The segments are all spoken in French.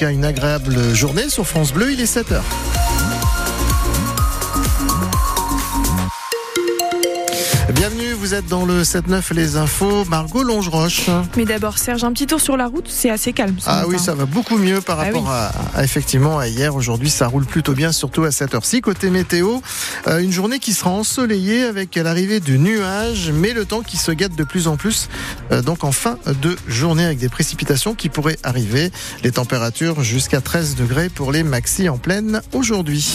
Une agréable journée sur France Bleu, il est 7h. Vous êtes dans le 7-9 Les Infos, Margot Longeroche. Mais d'abord, Serge, un petit tour sur la route, c'est assez calme. ah oui, ça va beaucoup mieux par ah rapport à, effectivement à hier. Aujourd'hui, ça roule plutôt bien, surtout à cette heure-ci. Côté météo, euh, une journée qui sera ensoleillée avec l'arrivée du nuage, mais le temps qui se gâte de plus en plus. Euh, donc en fin de journée avec des précipitations qui pourraient arriver. Les températures jusqu'à 13 degrés pour les maxi en pleine aujourd'hui.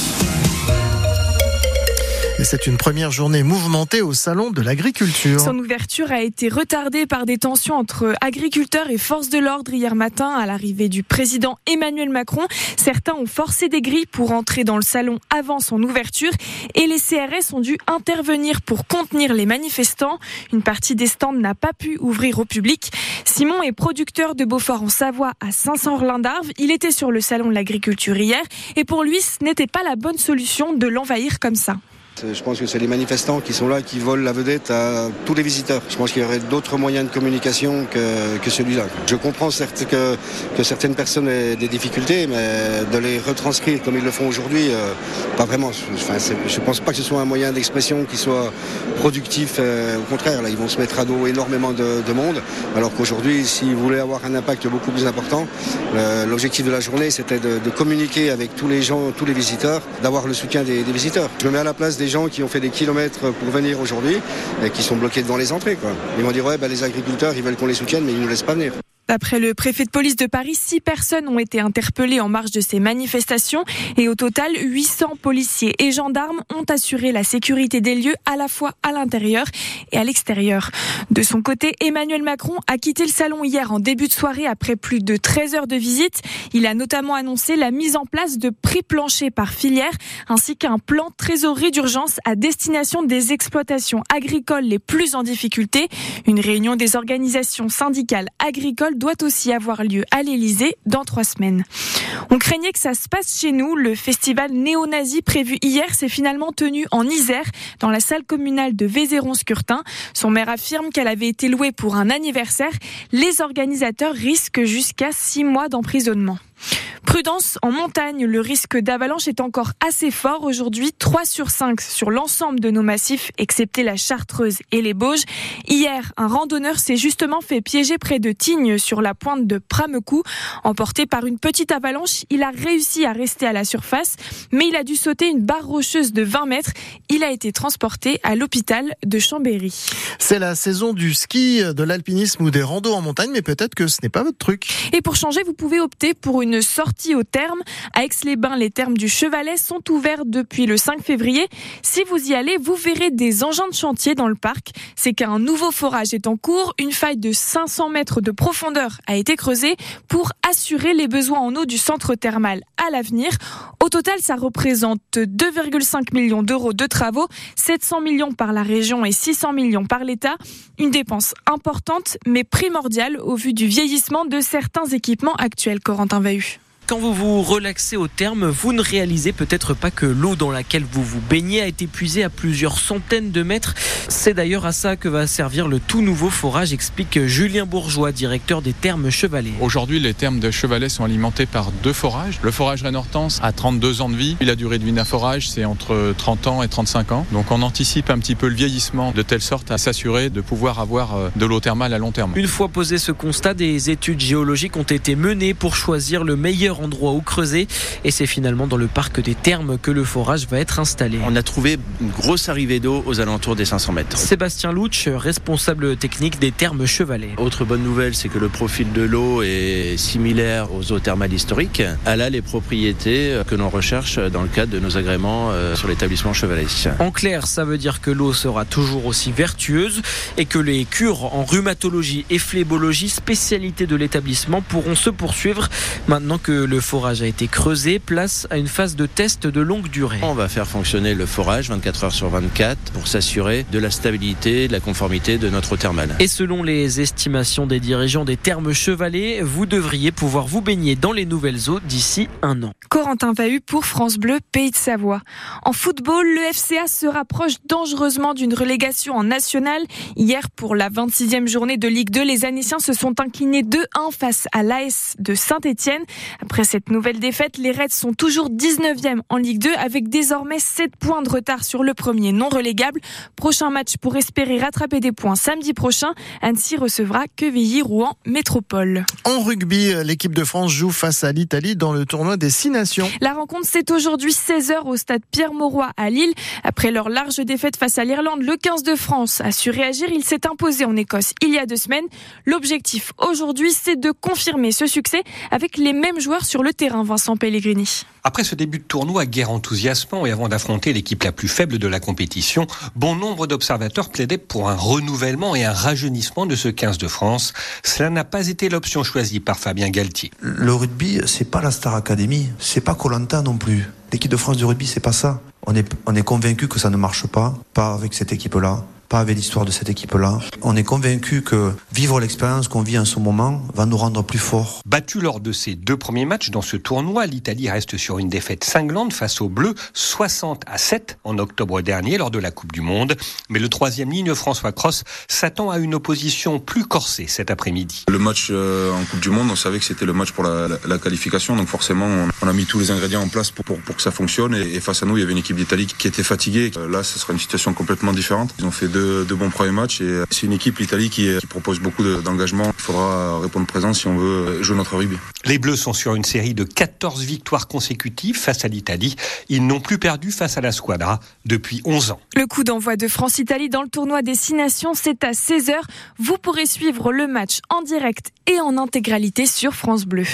Et c'est une première journée mouvementée au Salon de l'agriculture. Son ouverture a été retardée par des tensions entre agriculteurs et forces de l'ordre hier matin à l'arrivée du président Emmanuel Macron. Certains ont forcé des grilles pour entrer dans le salon avant son ouverture et les CRS ont dû intervenir pour contenir les manifestants. Une partie des stands n'a pas pu ouvrir au public. Simon est producteur de Beaufort en Savoie à 500 orlin d'Arve. Il était sur le salon de l'agriculture hier et pour lui, ce n'était pas la bonne solution de l'envahir comme ça. Je pense que c'est les manifestants qui sont là, qui volent la vedette à tous les visiteurs. Je pense qu'il y aurait d'autres moyens de communication que, que celui-là. Je comprends certes que, que, certaines personnes aient des difficultés, mais de les retranscrire comme ils le font aujourd'hui, euh, pas vraiment. Je ne pense pas que ce soit un moyen d'expression qui soit productif. Euh, au contraire, là, ils vont se mettre à dos énormément de, de monde. Alors qu'aujourd'hui, s'ils voulaient avoir un impact beaucoup plus important, l'objectif de la journée, c'était de, communiquer avec tous les gens, tous les visiteurs, d'avoir le soutien des, visiteurs. Je me mets à la place gens qui ont fait des kilomètres pour venir aujourd'hui et qui sont bloqués devant les entrées. Quoi. Ils vont dire ouais, bah, les agriculteurs, ils veulent qu'on les soutienne, mais ils ne nous laissent pas venir. D'après le préfet de police de Paris, six personnes ont été interpellées en marge de ces manifestations et au total, 800 policiers et gendarmes ont assuré la sécurité des lieux à la fois à l'intérieur et à l'extérieur. De son côté, Emmanuel Macron a quitté le salon hier en début de soirée après plus de 13 heures de visite. Il a notamment annoncé la mise en place de prix planchers par filière ainsi qu'un plan trésorerie d'urgence à destination des exploitations agricoles les plus en difficulté. Une réunion des organisations syndicales agricoles doit aussi avoir lieu à l'Elysée dans trois semaines. On craignait que ça se passe chez nous. Le festival néo-nazi prévu hier s'est finalement tenu en Isère, dans la salle communale de Vézéron-Scurtin. Son maire affirme qu'elle avait été louée pour un anniversaire. Les organisateurs risquent jusqu'à six mois d'emprisonnement. Prudence en montagne, le risque d'avalanche est encore assez fort aujourd'hui, 3 sur 5 sur l'ensemble de nos massifs, excepté la Chartreuse et les Bauges. Hier, un randonneur s'est justement fait piéger près de Tignes sur la pointe de Pramecou. Emporté par une petite avalanche, il a réussi à rester à la surface, mais il a dû sauter une barre rocheuse de 20 mètres. Il a été transporté à l'hôpital de Chambéry. C'est la saison du ski, de l'alpinisme ou des randos en montagne, mais peut-être que ce n'est pas votre truc. Et pour changer, vous pouvez opter pour une sortie au terme. À Aix-les-Bains, les termes du Chevalet sont ouverts depuis le 5 février. Si vous y allez, vous verrez des engins de chantier dans le parc. C'est qu'un nouveau forage est en cours. Une faille de 500 mètres de profondeur a été creusée pour assurer les besoins en eau du centre thermal à l'avenir. Au total, ça représente 2,5 millions d'euros de travaux, 700 millions par la région et 600 millions par l'État. Une dépense importante, mais primordiale au vu du vieillissement de certains équipements actuels, Corentin Vahu. Quand vous vous relaxez au terme, vous ne réalisez peut-être pas que l'eau dans laquelle vous vous baignez a été puisée à plusieurs centaines de mètres. C'est d'ailleurs à ça que va servir le tout nouveau forage, explique Julien Bourgeois, directeur des thermes Chevalet. Aujourd'hui, les thermes de Chevalet sont alimentés par deux forages. Le forage Rennes-Hortense a 32 ans de vie. La durée de vie d'un forage, c'est entre 30 ans et 35 ans. Donc on anticipe un petit peu le vieillissement de telle sorte à s'assurer de pouvoir avoir euh, de l'eau thermale à long terme. Une fois posé ce constat, des études géologiques ont été menées pour choisir le meilleur endroit où creuser. Et c'est finalement dans le parc des Thermes que le forage va être installé. On a trouvé une grosse arrivée d'eau aux alentours des 500 mètres. Sébastien Louch, responsable technique des Thermes Chevalet. Autre bonne nouvelle, c'est que le profil de l'eau est similaire aux eaux thermales historiques. Elle a les propriétés que l'on recherche dans le cadre de nos agréments euh, sur l'établissement Chevalet. En clair, ça veut dire que l'eau sera toujours aussi vertueuse et que les cures en rhumatologie et phlébologie, spécialité de l'établissement, pourront se poursuivre maintenant que le forage a été creusé, place à une phase de test de longue durée. On va faire fonctionner le forage 24 heures sur 24 pour s'assurer de la stabilité, de la conformité de notre eau thermale. Et selon les estimations des dirigeants des thermes chevalets, vous devriez pouvoir vous baigner dans les nouvelles eaux d'ici un an. Corentin Vahu pour France Bleu, Pays de Savoie. En football, le FCA se rapproche dangereusement d'une relégation en national. Hier, pour la 26e journée de Ligue 2, les Annéciens se sont inclinés 2-1 face à l'AS de Saint-Etienne. Après Après cette nouvelle défaite, les Reds sont toujours 19e en Ligue 2 avec désormais 7 points de retard sur le premier non relégable. Prochain match pour espérer rattraper des points samedi prochain. Annecy recevra Quevilly-Rouen Métropole. En rugby, l'équipe de France joue face à l'Italie dans le tournoi des Six Nations. La rencontre, c'est aujourd'hui 16h au stade Pierre-Mauroy à Lille. Après leur large défaite face à l'Irlande, le 15 de France a su réagir. Il s'est imposé en Écosse il y a deux semaines. L'objectif aujourd'hui, c'est de confirmer ce succès avec les mêmes joueurs sur le terrain, Vincent Pellegrini. Après ce début de tournoi guerre enthousiasmant et avant d'affronter l'équipe la plus faible de la compétition, bon nombre d'observateurs plaidaient pour un renouvellement et un rajeunissement de ce 15 de France. Cela n'a pas été l'option choisie par Fabien Galtier. Le rugby, c'est pas la Star Academy, c'est pas Colanta non plus. L'équipe de France de rugby, c'est pas ça. On est, on est convaincu que ça ne marche pas, pas avec cette équipe-là pas avec l'histoire de cette équipe-là. On est convaincu que vivre l'expérience qu'on vit en ce moment va nous rendre plus forts. Battu lors de ses deux premiers matchs dans ce tournoi, l'Italie reste sur une défaite cinglante face aux Bleus, 60 à 7 en octobre dernier lors de la Coupe du Monde. Mais le troisième ligne, François Cross, s'attend à une opposition plus corsée cet après-midi. Le match euh, en Coupe du Monde, on savait que c'était le match pour la, la, la, qualification, donc forcément on a mis tous les ingrédients en place pour, pour, pour que ça fonctionne. Et, et, face à nous, il y avait une équipe d'Italie qui était fatiguée. Là, ce sera une situation complètement différente. Ils ont fait deux de, bons premiers matchs. Et c'est une équipe, l'Italie, qui, qui, propose beaucoup d'engagement. Il faudra répondre présent si on veut jouer notre rugby. Les Bleus sont sur une série de 14 victoires consécutives face à l'Italie. Ils n'ont plus perdu face à la Squadra depuis 11 ans. Le coup d'envoi de France-Italie dans le tournoi des Six Nations, c'est à 16h. Vous pourrez suivre le match en direct et en intégralité sur France Bleu.